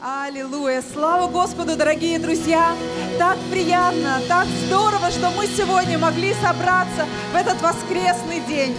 Аллилуйя! Слава Господу, дорогие друзья! Так приятно, так здорово, что мы сегодня могли собраться в этот воскресный день.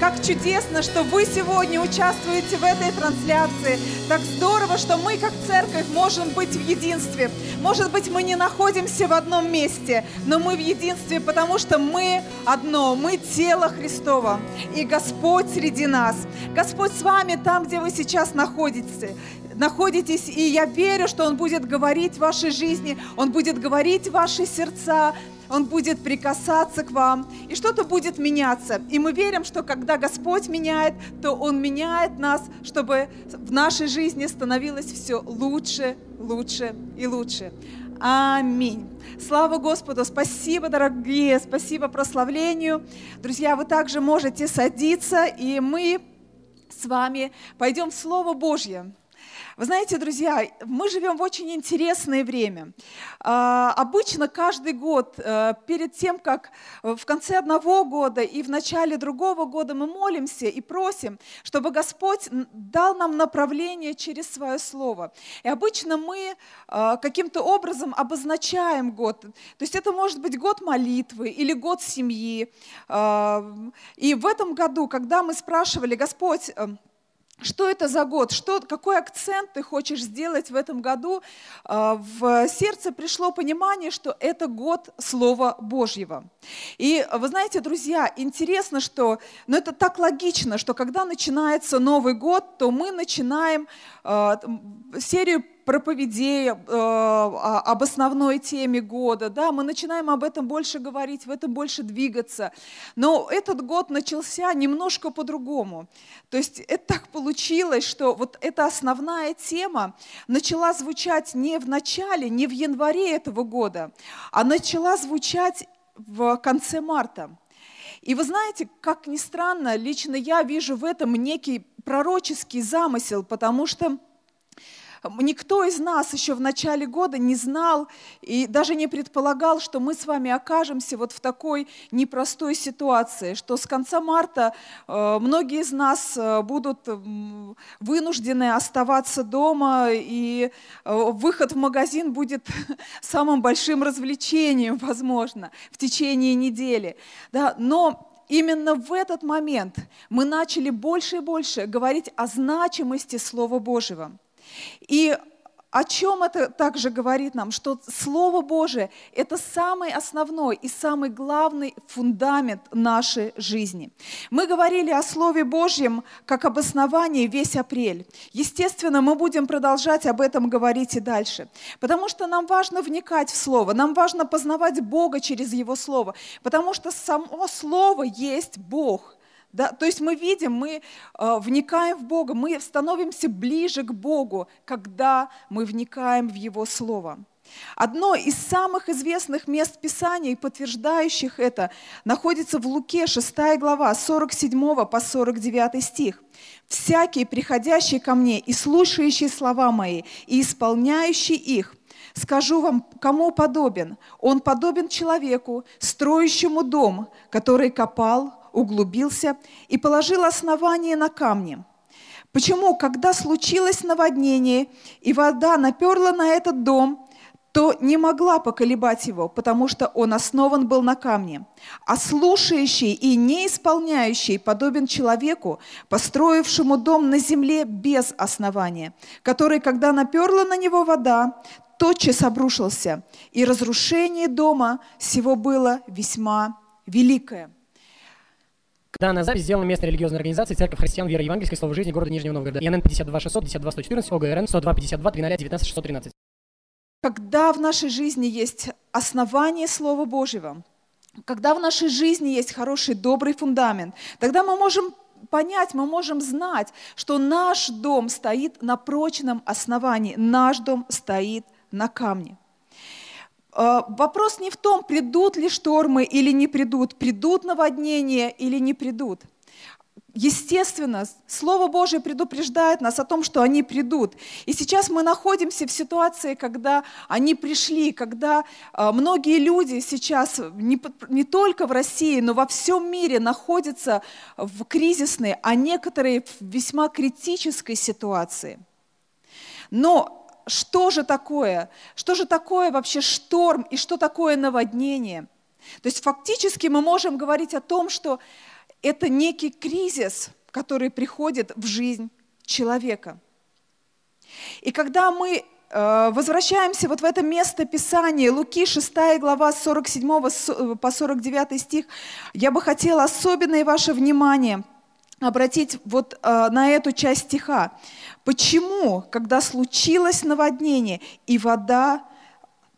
Как чудесно, что вы сегодня участвуете в этой трансляции. Так здорово, что мы как церковь можем быть в единстве. Может быть, мы не находимся в одном месте, но мы в единстве, потому что мы одно, мы тело Христово. И Господь среди нас. Господь с вами там, где вы сейчас находитесь находитесь, и я верю, что Он будет говорить в вашей жизни, Он будет говорить в ваши сердца, он будет прикасаться к вам, и что-то будет меняться. И мы верим, что когда Господь меняет, то Он меняет нас, чтобы в нашей жизни становилось все лучше, лучше и лучше. Аминь. Слава Господу. Спасибо, дорогие. Спасибо прославлению. Друзья, вы также можете садиться, и мы с вами пойдем в Слово Божье. Вы знаете, друзья, мы живем в очень интересное время. А, обычно каждый год, э, перед тем, как в конце одного года и в начале другого года мы молимся и просим, чтобы Господь дал нам направление через Свое Слово. И обычно мы э, каким-то образом обозначаем год. То есть это может быть год молитвы или год семьи. Э, и в этом году, когда мы спрашивали, Господь, что это за год, что, какой акцент ты хочешь сделать в этом году, а, в сердце пришло понимание, что это год Слова Божьего. И вы знаете, друзья, интересно, что, ну, это так логично, что когда начинается Новый год, то мы начинаем а, серию проповедей э, об основной теме года, да, мы начинаем об этом больше говорить, в этом больше двигаться. Но этот год начался немножко по-другому. То есть это так получилось, что вот эта основная тема начала звучать не в начале, не в январе этого года, а начала звучать в конце марта. И вы знаете, как ни странно, лично я вижу в этом некий пророческий замысел, потому что Никто из нас еще в начале года не знал и даже не предполагал, что мы с вами окажемся вот в такой непростой ситуации, что с конца марта э, многие из нас э, будут вынуждены оставаться дома, и э, выход в магазин будет самым большим развлечением, возможно, в течение недели. Да? Но именно в этот момент мы начали больше и больше говорить о значимости Слова Божьего. И о чем это также говорит нам? Что Слово Божие – это самый основной и самый главный фундамент нашей жизни. Мы говорили о Слове Божьем как об основании весь апрель. Естественно, мы будем продолжать об этом говорить и дальше. Потому что нам важно вникать в Слово, нам важно познавать Бога через Его Слово. Потому что само Слово есть Бог – да? То есть мы видим, мы э, вникаем в Бога, мы становимся ближе к Богу, когда мы вникаем в Его Слово. Одно из самых известных мест Писания, подтверждающих это, находится в Луке, 6 глава, 47 по 49 стих. «Всякий, приходящий ко мне и слушающий слова мои, и исполняющий их, скажу вам, кому подобен? Он подобен человеку, строящему дом, который копал, углубился и положил основание на камни. Почему, когда случилось наводнение, и вода наперла на этот дом, то не могла поколебать его, потому что он основан был на камне. А слушающий и не исполняющий подобен человеку, построившему дом на земле без основания, который, когда наперла на него вода, тотчас обрушился, и разрушение дома всего было весьма великое. Данная запись сделана местной религиозной организацией Церковь Христиан Веры Евангельской Слова Жизни города Нижнего Новгорода. ИНН 52 600 52 114 ОГРН 102 52 300 19 613. Когда в нашей жизни есть основание Слова Божьего, когда в нашей жизни есть хороший, добрый фундамент, тогда мы можем понять, мы можем знать, что наш дом стоит на прочном основании, наш дом стоит на камне. Э, вопрос не в том, придут ли штормы или не придут, придут наводнения или не придут. Естественно, Слово Божие предупреждает нас о том, что они придут. И сейчас мы находимся в ситуации, когда они пришли, когда э, многие люди сейчас не, не только в России, но во всем мире находятся в кризисной, а некоторые в весьма критической ситуации. Но что же такое? Что же такое вообще шторм и что такое наводнение? То есть фактически мы можем говорить о том, что это некий кризис, который приходит в жизнь человека. И когда мы э, возвращаемся вот в это место Писания, Луки 6 глава 47 по 49 стих, я бы хотела особенное ваше внимание обратить вот э, на эту часть стиха. Почему, когда случилось наводнение и вода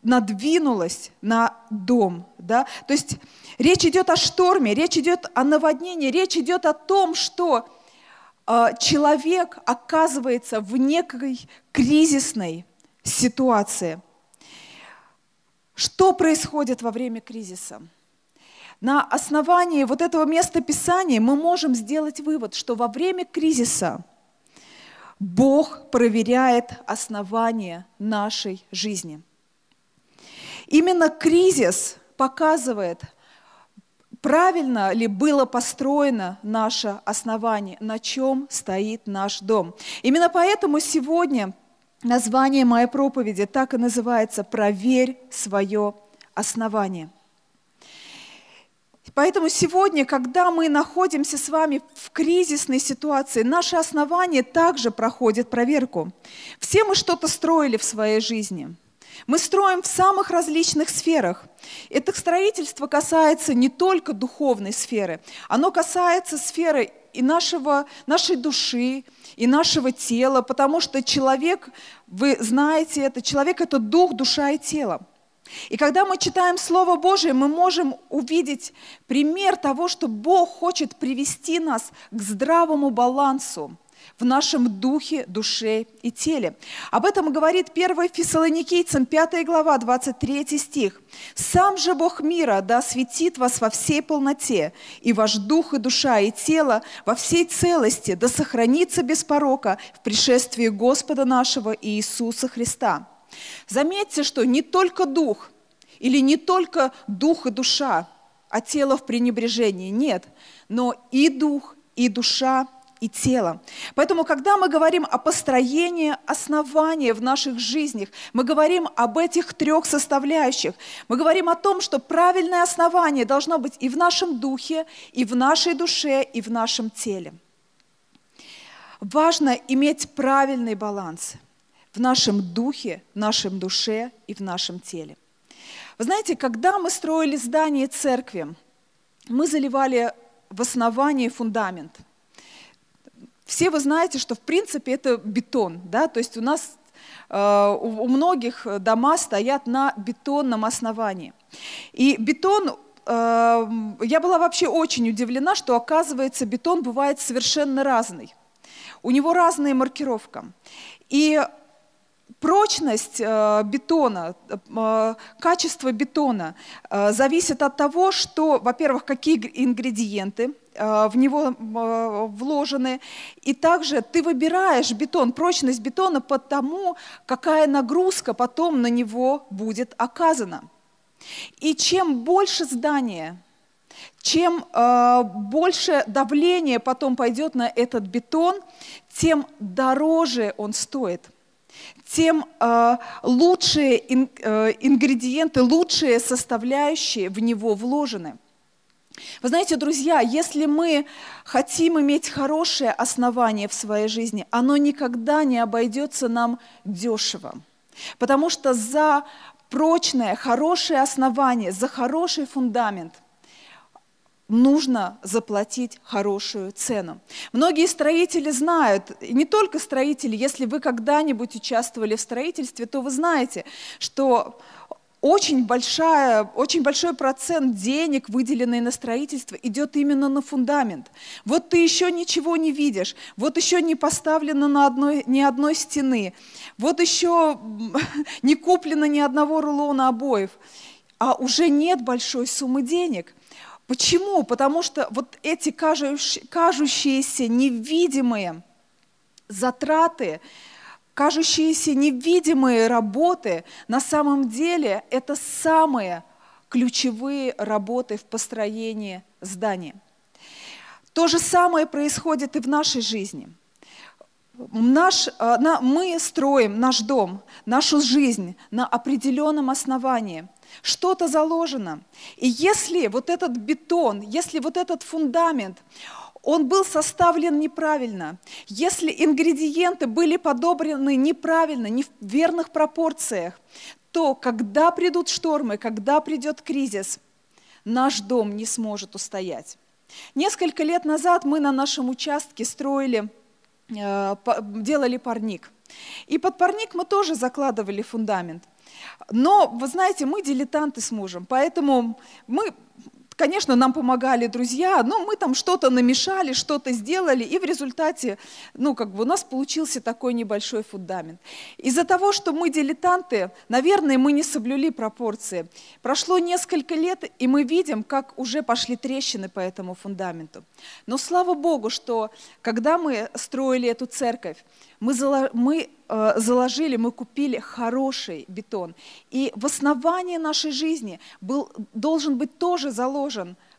надвинулась на дом, да? То есть речь идет о шторме, речь идет о наводнении, речь идет о том, что э, человек оказывается в некой кризисной ситуации. Что происходит во время кризиса? На основании вот этого места Писания мы можем сделать вывод, что во время кризиса Бог проверяет основания нашей жизни. Именно кризис показывает, правильно ли было построено наше основание, на чем стоит наш дом. Именно поэтому сегодня название моей проповеди так и называется «Проверь свое основание». Поэтому сегодня, когда мы находимся с вами в кризисной ситуации, наше основание также проходит проверку. Все мы что-то строили в своей жизни. Мы строим в самых различных сферах. Это строительство касается не только духовной сферы, оно касается сферы и нашего, нашей души, и нашего тела, потому что человек, вы знаете это, человек – это дух, душа и тело. И когда мы читаем Слово Божие, мы можем увидеть пример того, что Бог хочет привести нас к здравому балансу в нашем духе, душе и теле. Об этом говорит 1 Фессалоникийцам 5 глава, 23 стих. «Сам же Бог мира да осветит вас во всей полноте, и ваш дух и душа и тело во всей целости да сохранится без порока в пришествии Господа нашего Иисуса Христа». Заметьте, что не только дух или не только дух и душа, а тело в пренебрежении, нет, но и дух, и душа, и тело. Поэтому, когда мы говорим о построении основания в наших жизнях, мы говорим об этих трех составляющих. Мы говорим о том, что правильное основание должно быть и в нашем духе, и в нашей душе, и в нашем теле. Важно иметь правильный баланс в нашем духе, в нашем душе и в нашем теле. Вы знаете, когда мы строили здание церкви, мы заливали в основании фундамент. Все вы знаете, что в принципе это бетон, да, то есть у нас э, у многих дома стоят на бетонном основании. И бетон э, я была вообще очень удивлена, что оказывается бетон бывает совершенно разный. У него разная маркировка. И Прочность э, бетона, э, качество бетона э, зависит от того, что, во-первых, какие ингредиенты в него вложены, и также ты выбираешь бетон, прочность бетона по тому, какая нагрузка потом на него будет оказана. И чем больше здание, чем больше давление потом пойдет на этот бетон, тем дороже он стоит тем э, лучшие ин, э, ингредиенты, лучшие составляющие в него вложены. Вы знаете, друзья, если мы хотим иметь хорошее основание в своей жизни, оно никогда не обойдется нам дешево. Потому что за прочное, хорошее основание, за хороший фундамент нужно заплатить хорошую цену. Многие строители знают, не только строители, если вы когда-нибудь участвовали в строительстве, то вы знаете, что очень, большая, очень большой процент денег, выделенный на строительство, идет именно на фундамент. Вот ты еще ничего не видишь, вот еще не поставлено на одной, ни одной стены, вот еще не куплено ни одного рулона обоев, а уже нет большой суммы денег – Почему? Потому что вот эти кажущиеся невидимые затраты, кажущиеся невидимые работы, на самом деле это самые ключевые работы в построении здания. То же самое происходит и в нашей жизни. Наш, э, мы строим наш дом, нашу жизнь на определенном основании. Что-то заложено. И если вот этот бетон, если вот этот фундамент, он был составлен неправильно, если ингредиенты были подобраны неправильно, не в верных пропорциях, то когда придут штормы, когда придет кризис, наш дом не сможет устоять. Несколько лет назад мы на нашем участке строили Э, делали парник. И под парник мы тоже закладывали фундамент. Но, вы знаете, мы дилетанты с мужем, поэтому мы Конечно, нам помогали друзья, но мы там что-то намешали, что-то сделали, и в результате, ну, как бы у нас получился такой небольшой фундамент. Из-за того, что мы дилетанты, наверное, мы не соблюли пропорции. Прошло несколько лет, и мы видим, как уже пошли трещины по этому фундаменту. Но слава Богу, что когда мы строили эту церковь, мы, мы э, заложили, мы купили хороший бетон. И в основании нашей жизни был, должен быть тоже заложен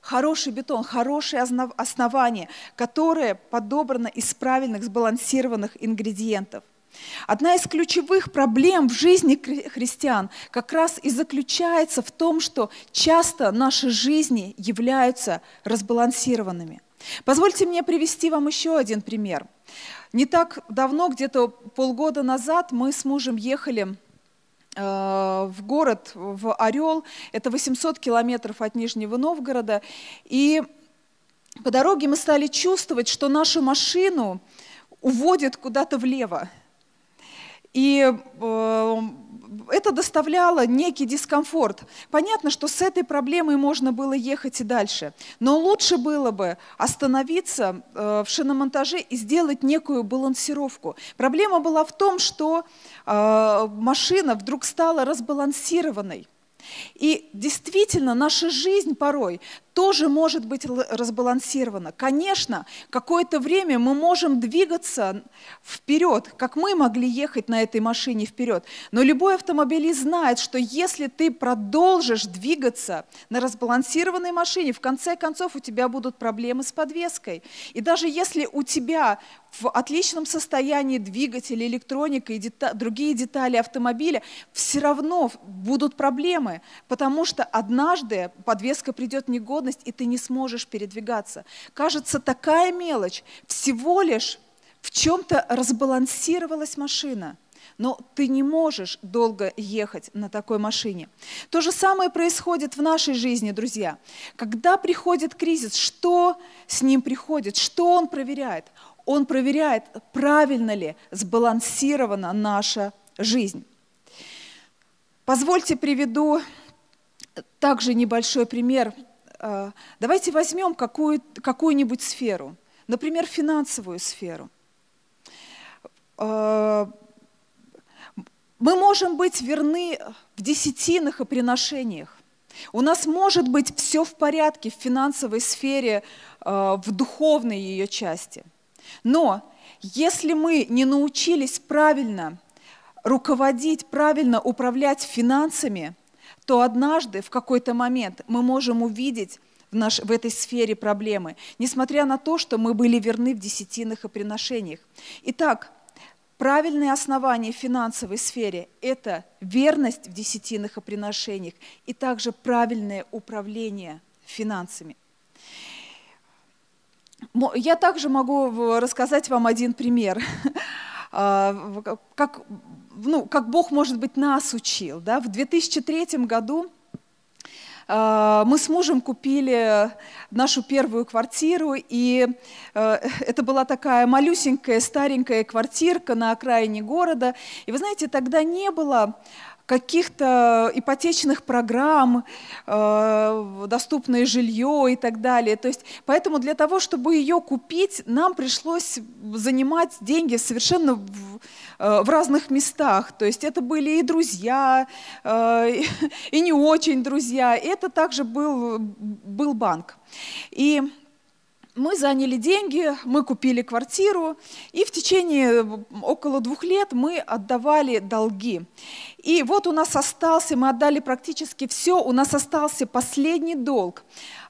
хороший бетон, хорошее основание, которое подобрано из правильных, сбалансированных ингредиентов. Одна из ключевых проблем в жизни христиан как раз и заключается в том, что часто наши жизни являются разбалансированными. Позвольте мне привести вам еще один пример. Не так давно, где-то полгода назад, мы с мужем ехали в город, в Орел, это 800 километров от Нижнего Новгорода, и по дороге мы стали чувствовать, что нашу машину уводит куда-то влево. И э, это доставляло некий дискомфорт. Понятно, что с этой проблемой можно было ехать и дальше, но лучше было бы остановиться э, в шиномонтаже и сделать некую балансировку. Проблема была в том, что э, машина вдруг стала разбалансированной. И действительно, наша жизнь порой тоже может быть разбалансировано. Конечно, какое-то время мы можем двигаться вперед, как мы могли ехать на этой машине вперед. Но любой автомобилист знает, что если ты продолжишь двигаться на разбалансированной машине, в конце концов у тебя будут проблемы с подвеской. И даже если у тебя в отличном состоянии двигатель, электроника и дета другие детали автомобиля, все равно будут проблемы, потому что однажды подвеска придет в способность, и ты не сможешь передвигаться. Кажется, такая мелочь. Всего лишь в чем-то разбалансировалась машина. Но ты не можешь долго ехать на такой машине. То же самое происходит в нашей жизни, друзья. Когда приходит кризис, что с ним приходит, что он проверяет? Он проверяет, правильно ли сбалансирована наша жизнь. Позвольте приведу также небольшой пример давайте возьмем какую, какую-нибудь сферу, например, финансовую сферу. А, мы можем быть верны в десятинах и приношениях. У нас может быть все в порядке в финансовой сфере, а, в духовной ее части. Но если мы не научились правильно руководить, правильно управлять финансами – то однажды, в какой-то момент, мы можем увидеть в, наш, в этой сфере проблемы, несмотря на то, что мы были верны в десятинах и приношениях. Итак, правильное основание в финансовой сфере – это верность в десятинах и приношениях и также правильное управление финансами. Я также могу рассказать вам один пример, а, как ну, как Бог, может быть, нас учил. Да? В 2003 году э, мы с мужем купили нашу первую квартиру, и э, это была такая малюсенькая, старенькая квартирка на окраине города. И вы знаете, тогда не было каких-то ипотечных программ, э, доступное жилье и так далее. То есть, поэтому для того, чтобы ее купить, нам пришлось занимать деньги совершенно в, э, в разных местах. То есть это были и друзья, э, и не очень друзья. Это также был, был банк. И мы заняли деньги, мы купили квартиру, и в течение около двух лет мы отдавали долги. И вот у нас остался, мы отдали практически все, у нас остался последний долг,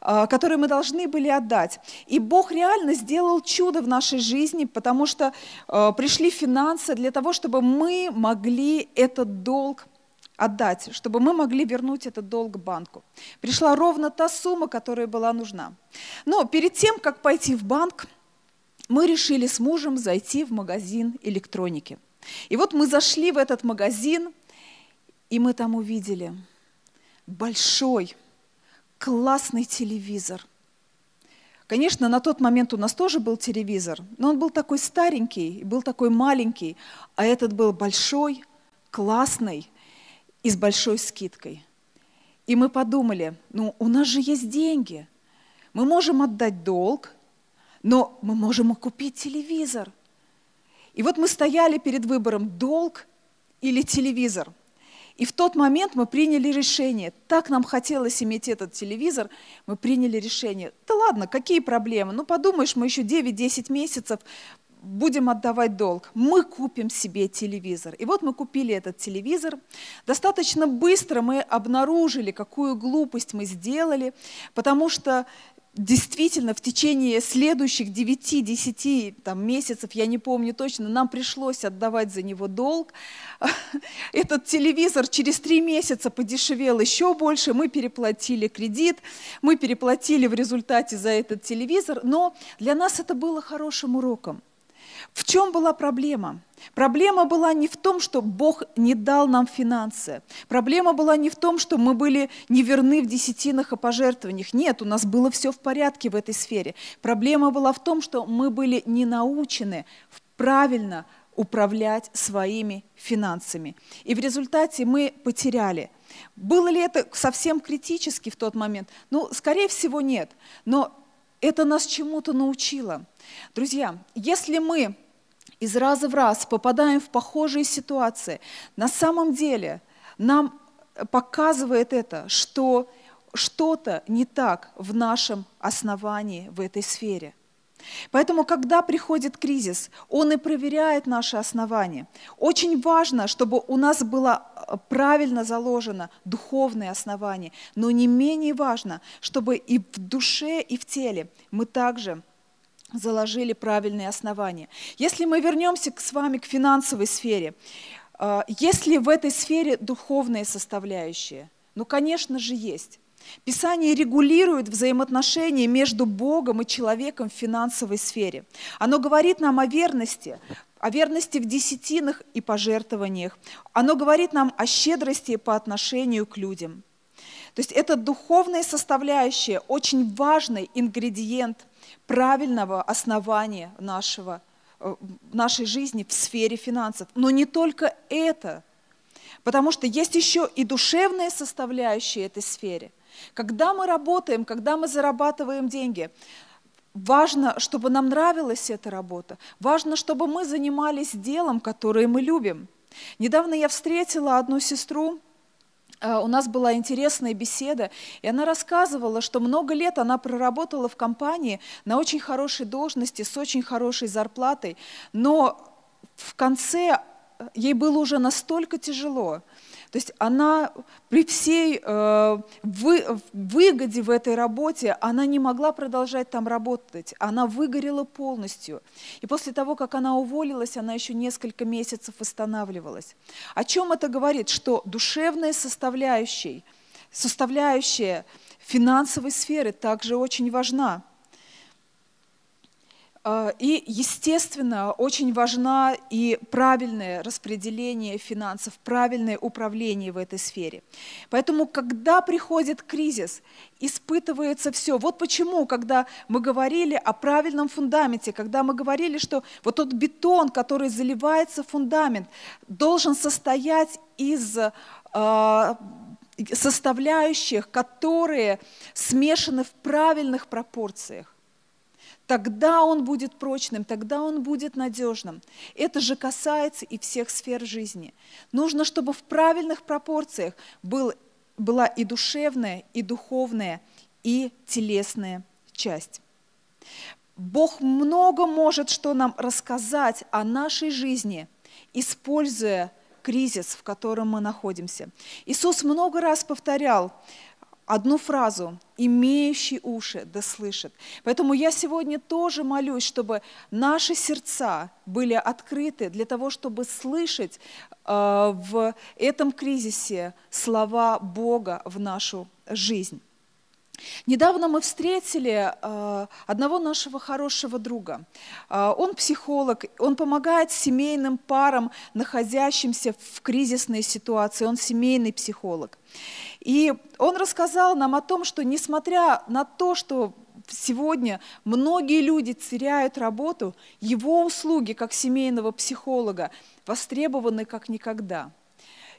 а, который мы должны были отдать. И Бог реально сделал чудо в нашей жизни, потому что а, пришли финансы для того, чтобы мы могли этот долг отдать, чтобы мы могли вернуть этот долг банку. Пришла ровно та сумма, которая была нужна. Но перед тем, как пойти в банк, мы решили с мужем зайти в магазин электроники. И вот мы зашли в этот магазин, и мы там увидели большой, классный телевизор. Конечно, на тот момент у нас тоже был телевизор, но он был такой старенький, был такой маленький, а этот был большой, классный, и с большой скидкой. И мы подумали, ну у нас же есть деньги, мы можем отдать долг, но мы можем купить телевизор. И вот мы стояли перед выбором долг или телевизор. И в тот момент мы приняли решение, так нам хотелось иметь этот телевизор, мы приняли решение, да ладно, какие проблемы, ну подумаешь, мы еще 9-10 месяцев будем отдавать долг, мы купим себе телевизор. И вот мы купили этот телевизор. Достаточно быстро мы обнаружили, какую глупость мы сделали, потому что действительно в течение следующих 9-10 там, месяцев, я не помню точно, нам пришлось отдавать за него долг. Этот телевизор через три месяца подешевел еще больше, мы переплатили кредит, мы переплатили в результате за этот телевизор, но для нас это было хорошим уроком. В чем была проблема? Проблема была не в том, что Бог не дал нам финансы. Проблема была не в том, что мы были неверны в десятинах и пожертвованиях. Нет, у нас было все в порядке в этой сфере. Проблема была в том, что мы были не научены правильно управлять своими финансами. И в результате мы потеряли. Было ли это совсем критически в тот момент? Ну, скорее всего, нет. Но это нас чему-то научило. Друзья, если мы из раза в раз попадаем в похожие ситуации, на самом деле нам показывает это, что что-то не так в нашем основании в этой сфере. Поэтому, когда приходит кризис, он и проверяет наши основания. Очень важно, чтобы у нас было э, правильно заложено духовное основание, но не менее важно, чтобы и в душе, и в теле мы также заложили правильные основания. Если мы вернемся с вами к финансовой сфере, э, есть ли в этой сфере духовные составляющие? Ну, конечно же, есть. Писание регулирует взаимоотношения между Богом и человеком в финансовой сфере. Оно говорит нам о верности, о верности в десятинах и пожертвованиях. Оно говорит нам о щедрости по отношению к людям. То есть это духовная составляющая, очень важный ингредиент правильного основания нашего, э, нашей жизни в сфере финансов. Но не только это, потому что есть еще и душевная составляющая этой сфере. Когда мы работаем, когда мы зарабатываем деньги, важно, чтобы нам нравилась эта работа, важно, чтобы мы занимались делом, которое мы любим. Недавно я встретила одну сестру, у нас была интересная беседа, и она рассказывала, что много лет она проработала в компании на очень хорошей должности, с очень хорошей зарплатой, но в конце э, ей было уже настолько тяжело, то есть она при всей э, вы, выгоде в этой работе, она не могла продолжать там работать, она выгорела полностью. И после того, как она уволилась, она еще несколько месяцев восстанавливалась. О чем это говорит? Что душевная составляющая, составляющая финансовой сферы также очень важна. А, и, естественно, очень важна и правильное распределение финансов, правильное управление в этой сфере. Поэтому, когда приходит кризис, испытывается все. Вот почему, когда мы говорили о правильном фундаменте, когда мы говорили, что вот тот бетон, который заливается в фундамент, должен состоять из а, составляющих, которые смешаны в правильных пропорциях. Тогда он будет прочным, тогда он будет надежным. Это же касается и всех сфер жизни. Нужно, чтобы в правильных пропорциях был, была и душевная, и духовная, и телесная часть. Бог много может что нам рассказать о нашей жизни, используя кризис, в котором мы находимся. Иисус много раз повторял одну фразу «имеющий уши да слышит». Поэтому я сегодня тоже молюсь, чтобы наши сердца были открыты для того, чтобы слышать э, в этом кризисе слова Бога в нашу жизнь. Недавно мы встретили э, одного нашего хорошего друга. Э, он психолог, он помогает семейным парам, находящимся в кризисной ситуации. Он семейный психолог. И он рассказал нам о том, что несмотря на то, что сегодня многие люди теряют работу, его услуги как семейного психолога востребованы как никогда.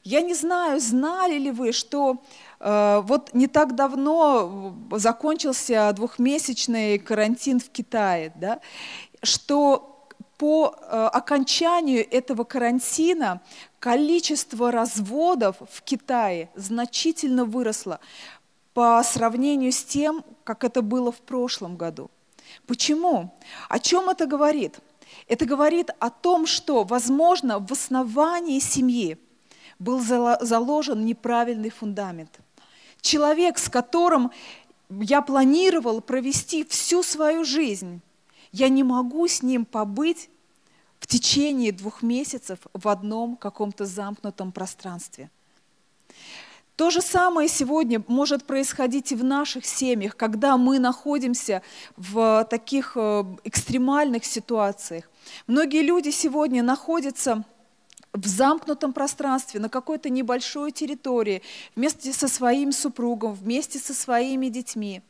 Я не знаю, знали ли вы, что Э, вот не так давно закончился двухмесячный карантин в Китае, да, что по э, окончанию этого карантина количество разводов в Китае значительно выросло по сравнению с тем, как это было в прошлом году. Почему? О чем это говорит? Это говорит о том, что, возможно, в основании семьи был заложен неправильный фундамент – человек, с которым я планировал провести всю свою жизнь, я не могу с ним побыть в течение двух месяцев в одном каком-то замкнутом пространстве. То же самое сегодня может происходить и в наших семьях, когда мы находимся в таких э, экстремальных ситуациях. Многие люди сегодня находятся в замкнутом пространстве, на какой-то небольшой территории, вместе со своим супругом, вместе со своими детьми.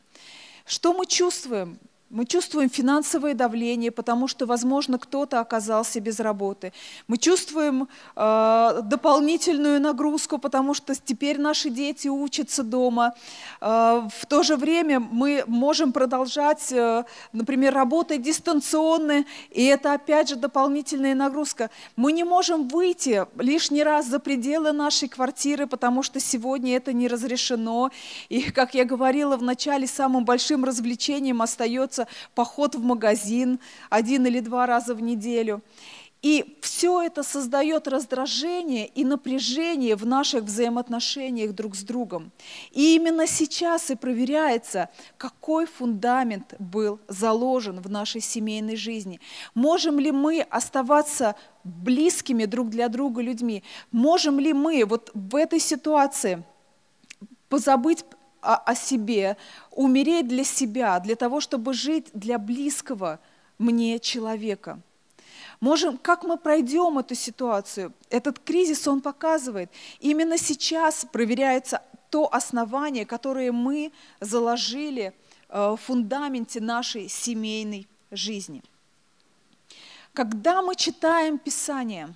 Что мы чувствуем? Мы чувствуем финансовое давление, потому что, возможно, кто-то оказался без работы. Мы чувствуем э, дополнительную нагрузку, потому что теперь наши дети учатся дома. Э, в то же время мы можем продолжать, э, например, работать дистанционно, и это опять же дополнительная нагрузка. Мы не можем выйти лишний раз за пределы нашей квартиры, потому что сегодня это не разрешено. И, как я говорила в начале, самым большим развлечением остается остается поход в магазин один или два раза в неделю. И все это создает раздражение и напряжение в наших взаимоотношениях друг с другом. И именно сейчас и проверяется, какой фундамент был заложен в нашей семейной жизни. Можем ли мы оставаться близкими друг для друга людьми? Можем ли мы вот в этой ситуации позабыть о, о себе, умереть для себя, для того, чтобы жить для близкого мне человека. Можем, как мы пройдем эту ситуацию? Этот кризис, он показывает. Именно сейчас проверяется то основание, которое мы заложили э, в фундаменте нашей семейной жизни. Когда мы читаем Писание,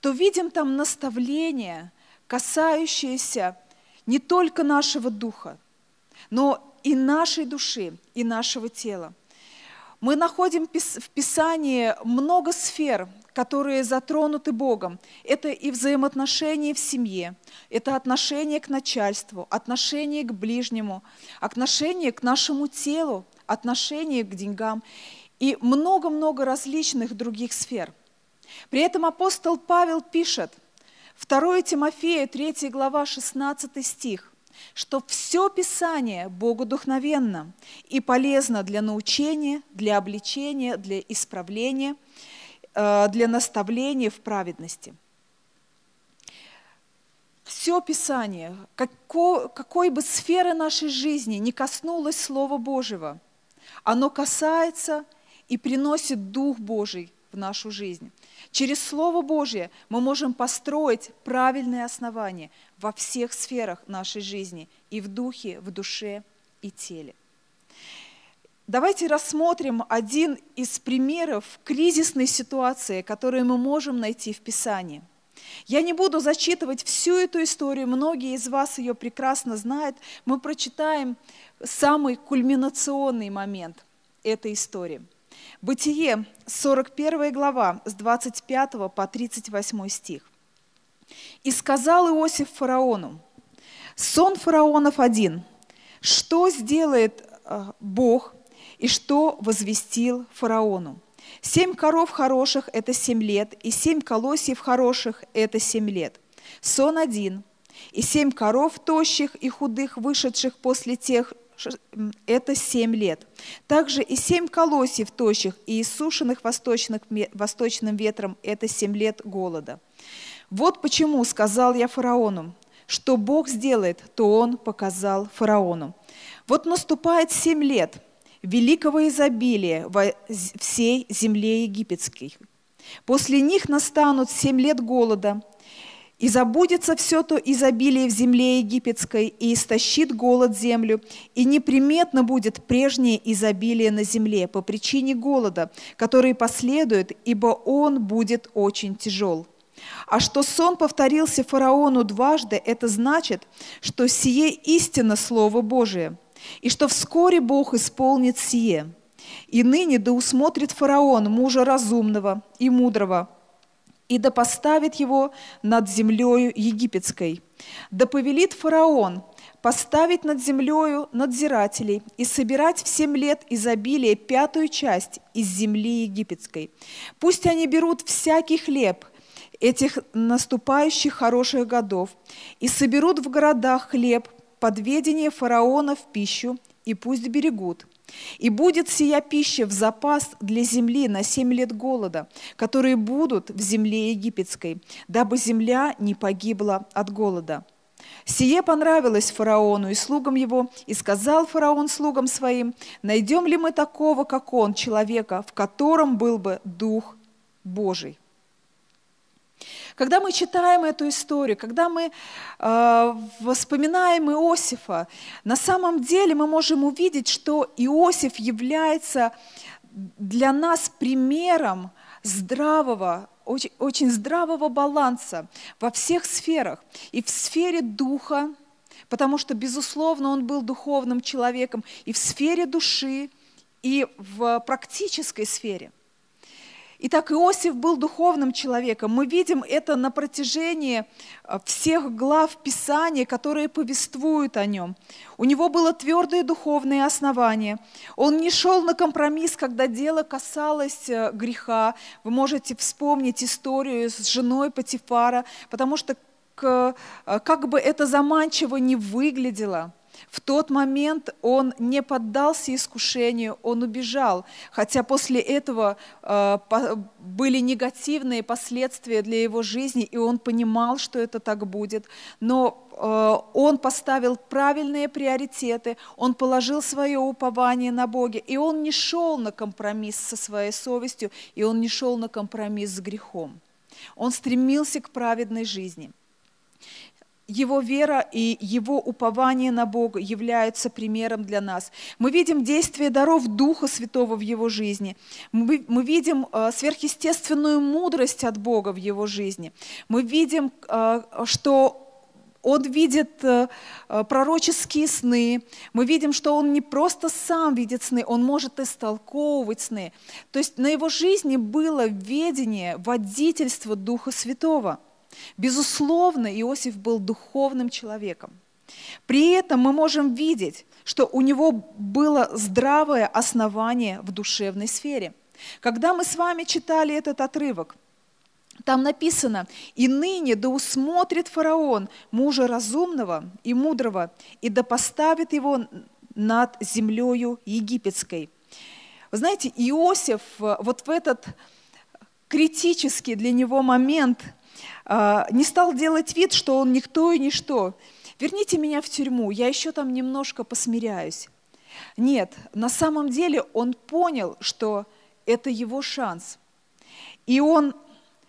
то видим там наставления, касающиеся не только нашего духа, но и нашей души, и нашего тела. Мы находим в Писании много сфер, которые затронуты Богом. Это и взаимоотношения в семье, это отношение к начальству, отношение к ближнему, отношение к нашему телу, отношение к деньгам и много-много различных других сфер. При этом апостол Павел пишет – 2 Тимофея, 3 глава, 16 стих, что все Писание Богу духновенно и полезно для научения, для обличения, для исправления, э, для наставления в праведности. Все Писание, какой, какой бы сферы нашей жизни не коснулось Слова Божьего, оно касается и приносит Дух Божий в нашу жизнь. Через Слово Божье мы можем построить правильные основания во всех сферах нашей жизни, и в духе, в душе и теле. Давайте рассмотрим один из примеров кризисной ситуации, которую мы можем найти в Писании. Я не буду зачитывать всю эту историю, многие из вас ее прекрасно знают. Мы прочитаем самый кульминационный момент этой истории – Бытие, 41 глава, с 25 по 38 стих. «И сказал Иосиф фараону, сон фараонов один, что сделает э, Бог, и что возвестил фараону. Семь коров хороших – это семь лет, и семь колосьев хороших – это семь лет. Сон один. И семь коров тощих и худых, вышедших после тех, это семь лет. Также и семь колосьев тощих и иссушенных восточных, восточным ветром – это семь лет голода. Вот почему сказал я фараону, что Бог сделает, то он показал фараону. Вот наступает семь лет великого изобилия во всей земле египетской. После них настанут семь лет голода, и забудется все то изобилие в земле египетской, и истощит голод землю, и неприметно будет прежнее изобилие на земле по причине голода, который последует, ибо он будет очень тяжел. А что сон повторился фараону дважды, это значит, что сие истина Слово Божие, и что вскоре Бог исполнит сие. И ныне да усмотрит фараон мужа разумного и мудрого, и да поставит его над землею египетской. Да повелит фараон поставить над землею надзирателей и собирать в семь лет изобилие пятую часть из земли египетской. Пусть они берут всякий хлеб этих наступающих хороших годов и соберут в городах хлеб под ведение фараона в пищу, и пусть берегут – и будет сия пища в запас для земли на семь лет голода, которые будут в земле египетской, дабы земля не погибла от голода. Сие понравилось фараону и слугам его, и сказал фараон слугам своим, найдем ли мы такого, как он, человека, в котором был бы Дух Божий. Когда мы читаем эту историю, когда мы э, вспоминаем Иосифа, на самом деле мы можем увидеть, что Иосиф является для нас примером здравого, очень, очень здравого баланса во всех сферах. И в сфере духа, потому что, безусловно, он был духовным человеком, и в сфере души, и в практической сфере – Итак, Иосиф был духовным человеком. Мы видим это на протяжении э, всех глав Писания, которые повествуют о нем. У него было твердое духовное основание. Он не шел на компромисс, когда дело касалось э, греха. Вы можете вспомнить историю с женой Патифара, потому что э, как бы это заманчиво не выглядело – в тот момент он не поддался искушению, он убежал, хотя после этого э, были негативные последствия для его жизни, и он понимал, что это так будет, но э, он поставил правильные приоритеты, он положил свое упование на Боге, и он не шел на компромисс со своей совестью, и он не шел на компромисс с грехом. Он стремился к праведной жизни – его вера и его упование на Бога являются примером для нас. Мы видим действие даров Духа Святого в его жизни. Мы, мы видим э, сверхъестественную мудрость от Бога в его жизни. Мы видим, э, что он видит э, пророческие сны. Мы видим, что он не просто сам видит сны, он может истолковывать сны. То есть на его жизни было ведение, водительство Духа Святого – Безусловно, Иосиф был духовным человеком. При этом мы можем видеть, что у него было здравое основание в душевной сфере. Когда мы с вами читали этот отрывок, там написано, «И ныне да усмотрит фараон мужа разумного и мудрого, и да поставит его над землею египетской». Вы знаете, Иосиф вот в этот критический для него момент – не стал делать вид, что он никто и ничто. Верните меня в тюрьму, я еще там немножко посмиряюсь. Нет, на самом деле он понял, что это его шанс. И он,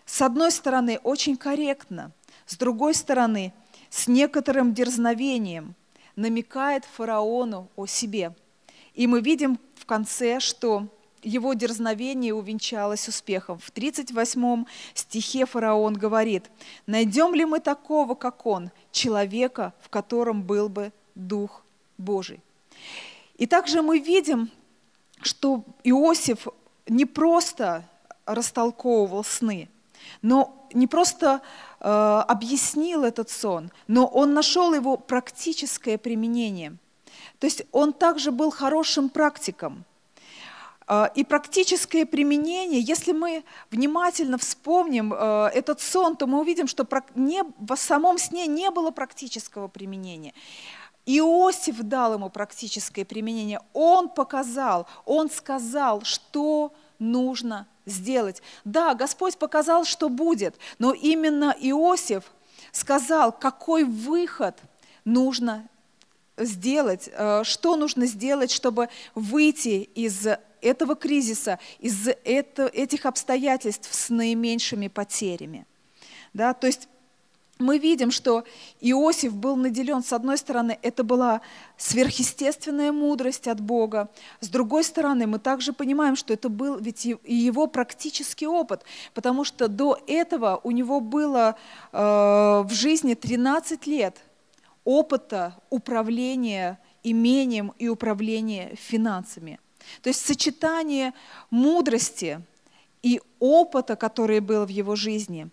с одной стороны, очень корректно, с другой стороны, с некоторым дерзновением намекает фараону о себе. И мы видим в конце, что его дерзновение увенчалось успехом. В 38 стихе фараон говорит, «Найдем ли мы такого, как он, человека, в котором был бы Дух Божий?» И также мы видим, что Иосиф не просто растолковывал сны, но не просто э, объяснил этот сон, но он нашел его практическое применение. То есть он также был хорошим практиком – и практическое применение, если мы внимательно вспомним э, этот сон, то мы увидим, что в самом сне не было практического применения. Иосиф дал ему практическое применение. Он показал, он сказал, что нужно сделать. Да, Господь показал, что будет, но именно Иосиф сказал, какой выход нужно сделать, э, что нужно сделать, чтобы выйти из этого кризиса, из это, этих обстоятельств с наименьшими потерями. Да, то есть мы видим, что Иосиф был наделен, с одной стороны, это была сверхъестественная мудрость от Бога, с другой стороны, мы также понимаем, что это был ведь его практический опыт, потому что до этого у него было э, в жизни 13 лет опыта управления имением и управления финансами. То есть сочетание мудрости и опыта, который был в его жизни,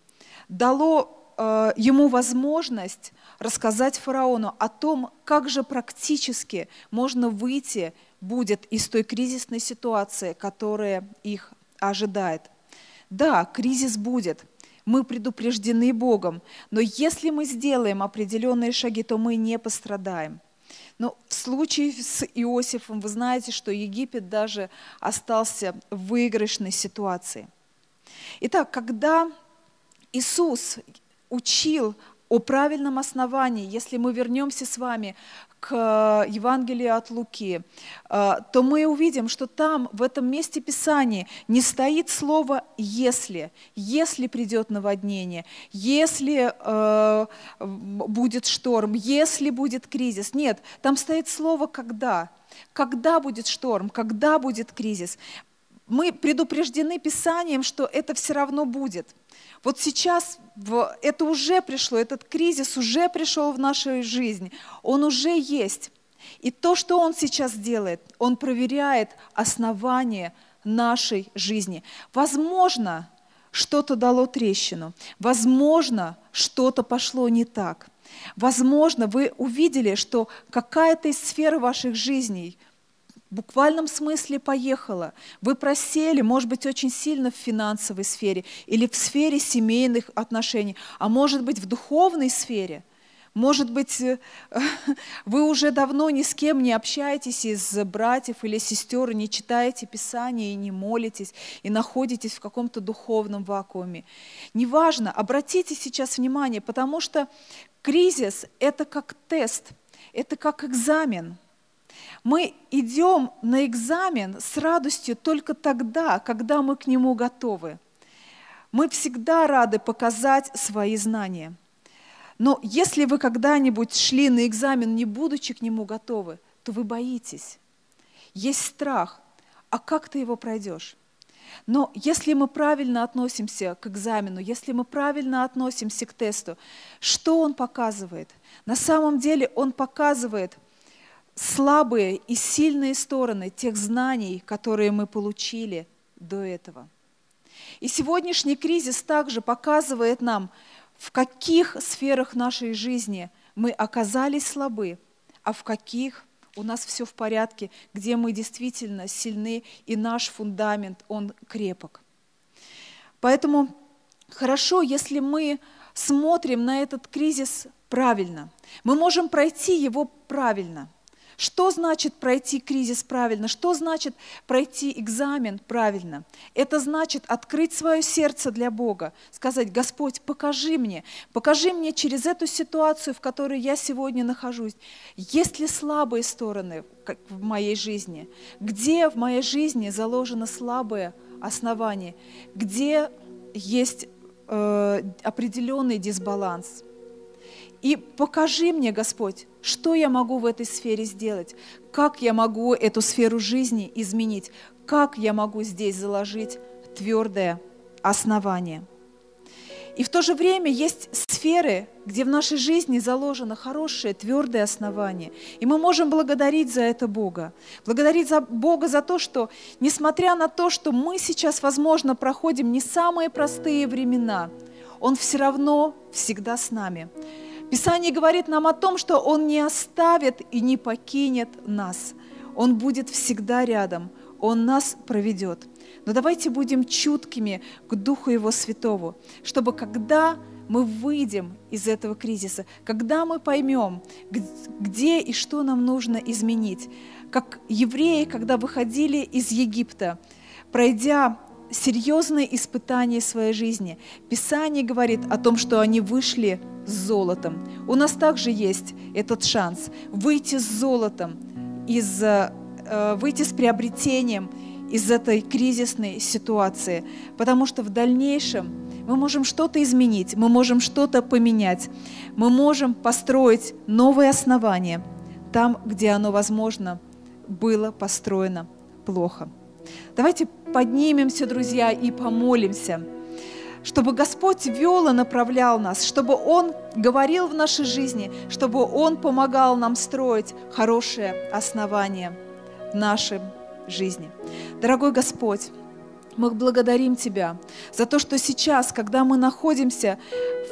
дало э, ему возможность рассказать фараону о том, как же практически можно выйти будет из той кризисной ситуации, которая их ожидает. Да, кризис будет, мы предупреждены Богом, но если мы сделаем определенные шаги, то мы не пострадаем – но в случае с Иосифом вы знаете, что Египет даже остался в выигрышной ситуации. Итак, когда Иисус учил о правильном основании, если мы вернемся с вами к Евангелию от Луки, э, то мы увидим, что там, в этом месте Писания, не стоит слово «если», «если придет наводнение», «если э, будет шторм», «если будет кризис». Нет, там стоит слово «когда». Когда будет шторм, когда будет кризис. Мы предупреждены Писанием, что это все равно будет – вот сейчас это уже пришло, этот кризис уже пришел в нашу жизнь, он уже есть. И то, что он сейчас делает, он проверяет основание нашей жизни. Возможно, что-то дало трещину, возможно, что-то пошло не так. Возможно, вы увидели, что какая-то из сфер ваших жизней – в буквальном смысле поехала. Вы просели, может быть, очень сильно в финансовой сфере или в сфере семейных отношений, а может быть, в духовной сфере. Может быть, э, вы уже давно ни с кем не общаетесь из братьев или сестер, не читаете Писание и не молитесь, и находитесь в каком-то духовном вакууме. Неважно, обратите сейчас внимание, потому что кризис – это как тест, это как экзамен – мы идем на экзамен с радостью только тогда, когда мы к нему готовы. Мы всегда рады показать свои знания. Но если вы когда-нибудь шли на экзамен, не будучи к нему готовы, то вы боитесь. Есть страх. А как ты его пройдешь? Но если мы правильно относимся к экзамену, если мы правильно относимся к тесту, что он показывает? На самом деле он показывает – слабые и сильные стороны тех знаний, которые мы получили до этого. И сегодняшний кризис также показывает нам, в каких сферах нашей жизни мы оказались слабы, а в каких у нас все в порядке, где мы действительно сильны, и наш фундамент, он крепок. Поэтому хорошо, если мы смотрим на этот кризис правильно. Мы можем пройти его правильно – что значит пройти кризис правильно? Что значит пройти экзамен правильно? Это значит открыть свое сердце для Бога, сказать, Господь, покажи мне, покажи мне через эту ситуацию, в которой я сегодня нахожусь, есть ли слабые стороны в моей жизни, где в моей жизни заложено слабое основание, где есть э, определенный дисбаланс – и покажи мне, Господь, что я могу в этой сфере сделать, как я могу эту сферу жизни изменить, как я могу здесь заложить твердое основание. И в то же время есть сферы, где в нашей жизни заложено хорошее, твердое основание. И мы можем благодарить за это Бога. Благодарить за Бога за то, что, несмотря на то, что мы сейчас, возможно, проходим не самые простые времена, Он все равно всегда с нами. Писание говорит нам о том, что Он не оставит и не покинет нас. Он будет всегда рядом. Он нас проведет. Но давайте будем чуткими к Духу Его Святого, чтобы когда мы выйдем из этого кризиса, когда мы поймем, где и что нам нужно изменить, как евреи, когда выходили из Египта, пройдя серьезные испытания своей жизни. Писание говорит о том, что они вышли с золотом. У нас также есть этот шанс выйти с золотом, из, э, выйти с приобретением из этой кризисной ситуации, потому что в дальнейшем мы можем что-то изменить, мы можем что-то поменять, мы можем построить новые основания там, где оно, возможно, было построено плохо. Давайте поднимемся, друзья, и помолимся, чтобы Господь вел и направлял нас, чтобы Он говорил в нашей жизни, чтобы Он помогал нам строить хорошее основание в нашей жизни. Дорогой Господь, мы благодарим Тебя за то, что сейчас, когда мы находимся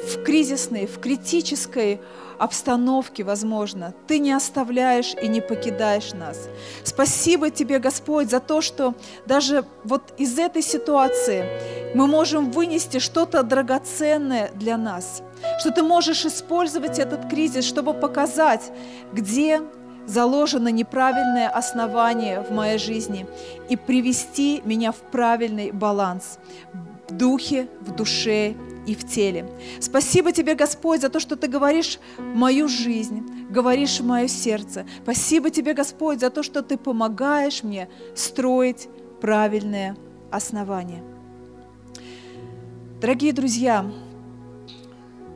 в кризисной, в критической обстановке, возможно, Ты не оставляешь и не покидаешь нас. Спасибо Тебе, Господь, за то, что даже вот из этой ситуации мы можем вынести что-то драгоценное для нас, что Ты можешь использовать этот кризис, чтобы показать, где заложено неправильное основание в моей жизни и привести меня в правильный баланс в духе, в душе и в теле. Спасибо тебе, Господь, за то, что ты говоришь мою жизнь, говоришь мое сердце. Спасибо тебе, Господь, за то, что ты помогаешь мне строить правильное основание. Дорогие друзья,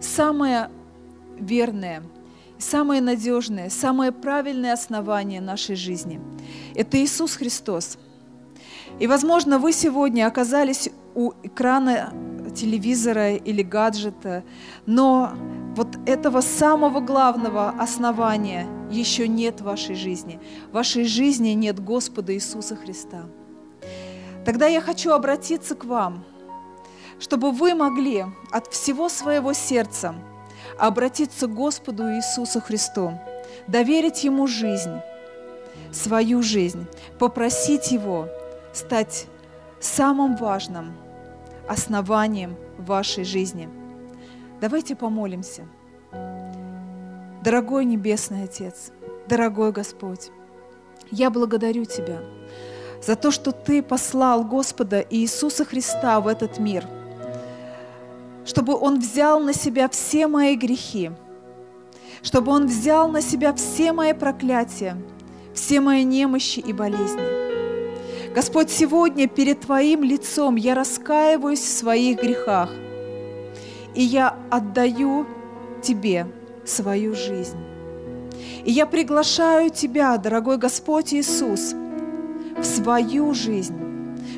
самое верное – самое надежное, самое правильное основание нашей жизни. Это Иисус Христос. И, возможно, вы сегодня оказались у экрана телевизора или гаджета, но вот этого самого главного основания еще нет в вашей жизни. В вашей жизни нет Господа Иисуса Христа. Тогда я хочу обратиться к вам, чтобы вы могли от всего своего сердца – обратиться к Господу Иисусу Христу, доверить Ему жизнь, свою жизнь, попросить Его стать самым важным основанием вашей жизни. Давайте помолимся. Дорогой Небесный Отец, дорогой Господь, я благодарю Тебя за то, что Ты послал Господа Иисуса Христа в этот мир – чтобы Он взял на себя все мои грехи, чтобы Он взял на себя все мои проклятия, все мои немощи и болезни. Господь, сегодня перед Твоим лицом я раскаиваюсь в своих грехах, и я отдаю Тебе свою жизнь. И я приглашаю Тебя, дорогой Господь Иисус, в свою жизнь,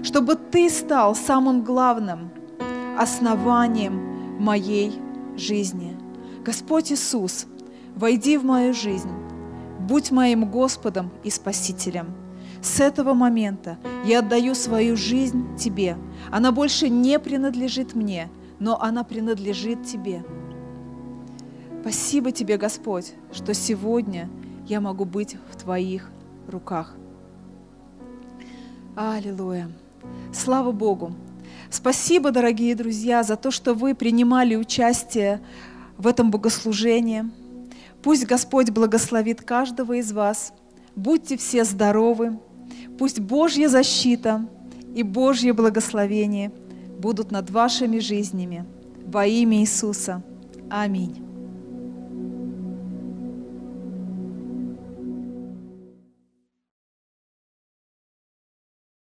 чтобы Ты стал самым главным – основанием моей жизни. Господь Иисус, войди в мою жизнь, будь моим Господом и Спасителем. С этого момента я отдаю свою жизнь Тебе. Она больше не принадлежит мне, но она принадлежит Тебе. Спасибо Тебе, Господь, что сегодня я могу быть в Твоих руках. Аллилуйя. Слава Богу. Спасибо, дорогие друзья, за то, что вы принимали участие в этом богослужении. Пусть Господь благословит каждого из вас. Будьте все здоровы. Пусть Божья защита и Божье благословение будут над вашими жизнями. Во имя Иисуса. Аминь.